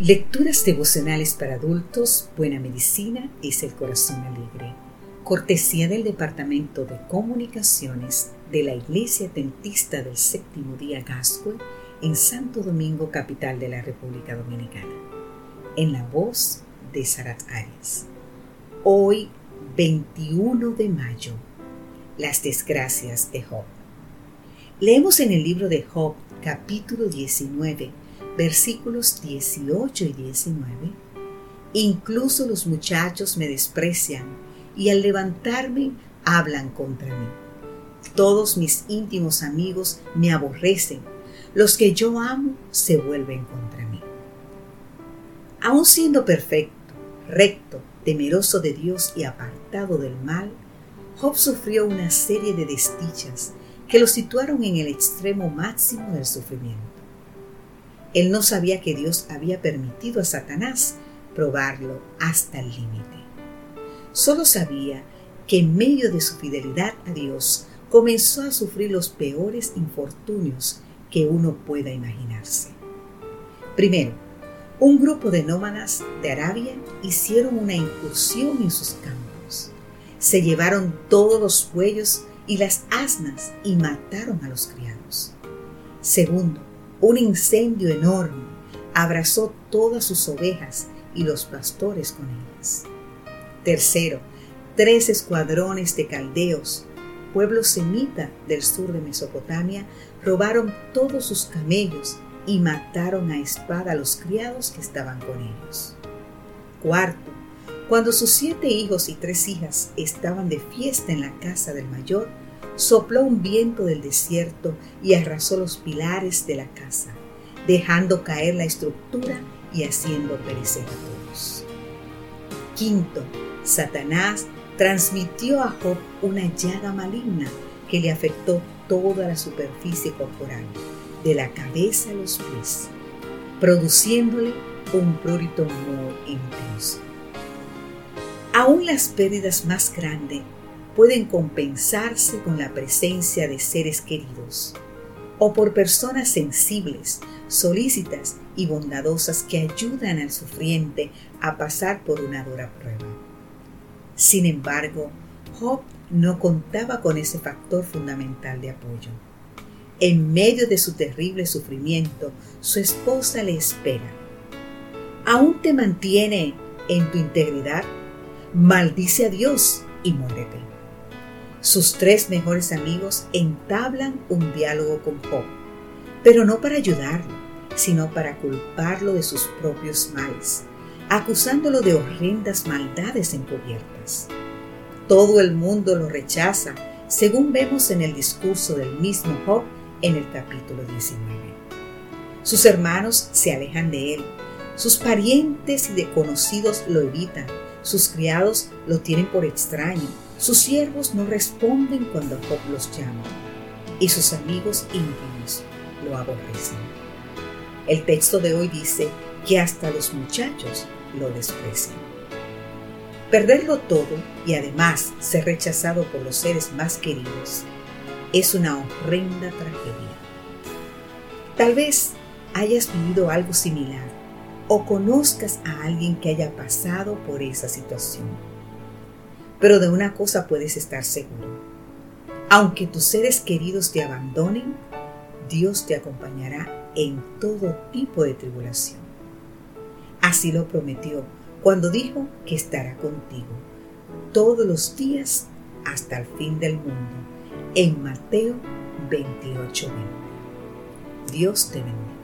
Lecturas devocionales para adultos, Buena Medicina es el Corazón Alegre. Cortesía del Departamento de Comunicaciones de la Iglesia Tentista del Séptimo Día Gascue en Santo Domingo, capital de la República Dominicana. En la voz de Sarat Arias. Hoy, 21 de mayo, las desgracias de Job. Leemos en el libro de Job, capítulo 19, versículos 18 y 19, incluso los muchachos me desprecian y al levantarme hablan contra mí. Todos mis íntimos amigos me aborrecen, los que yo amo se vuelven contra mí. Aun siendo perfecto, recto, temeroso de Dios y apartado del mal, Job sufrió una serie de desdichas que lo situaron en el extremo máximo del sufrimiento. Él no sabía que Dios había permitido a Satanás probarlo hasta el límite. Solo sabía que en medio de su fidelidad a Dios comenzó a sufrir los peores infortunios que uno pueda imaginarse. Primero, un grupo de nómadas de Arabia hicieron una incursión en sus campos. Se llevaron todos los bueyos y las asnas y mataron a los criados. Segundo, un incendio enorme abrazó todas sus ovejas y los pastores con ellas. Tercero, tres escuadrones de caldeos, pueblo semita del sur de Mesopotamia, robaron todos sus camellos y mataron a espada a los criados que estaban con ellos. Cuarto, cuando sus siete hijos y tres hijas estaban de fiesta en la casa del mayor, sopló un viento del desierto y arrasó los pilares de la casa, dejando caer la estructura y haciendo perecer a todos. Quinto, Satanás transmitió a Job una llaga maligna que le afectó toda la superficie corporal, de la cabeza a los pies, produciéndole un prurito muy intenso. Aún las pérdidas más grandes pueden compensarse con la presencia de seres queridos o por personas sensibles, solícitas y bondadosas que ayudan al sufriente a pasar por una dura prueba. Sin embargo, Job no contaba con ese factor fundamental de apoyo. En medio de su terrible sufrimiento, su esposa le espera. ¿Aún te mantiene en tu integridad? Maldice a Dios y muérete. Sus tres mejores amigos entablan un diálogo con Job, pero no para ayudarlo, sino para culparlo de sus propios males, acusándolo de horrendas maldades encubiertas. Todo el mundo lo rechaza, según vemos en el discurso del mismo Job en el capítulo 19. Sus hermanos se alejan de él, sus parientes y desconocidos lo evitan, sus criados lo tienen por extraño, sus siervos no responden cuando Job los llama y sus amigos íntimos lo aborrecen. El texto de hoy dice que hasta los muchachos lo desprecian. Perderlo todo y además ser rechazado por los seres más queridos es una horrenda tragedia. Tal vez hayas vivido algo similar o conozcas a alguien que haya pasado por esa situación pero de una cosa puedes estar seguro. Aunque tus seres queridos te abandonen, Dios te acompañará en todo tipo de tribulación. Así lo prometió cuando dijo que estará contigo todos los días hasta el fin del mundo, en Mateo 28:20. Dios te bendiga.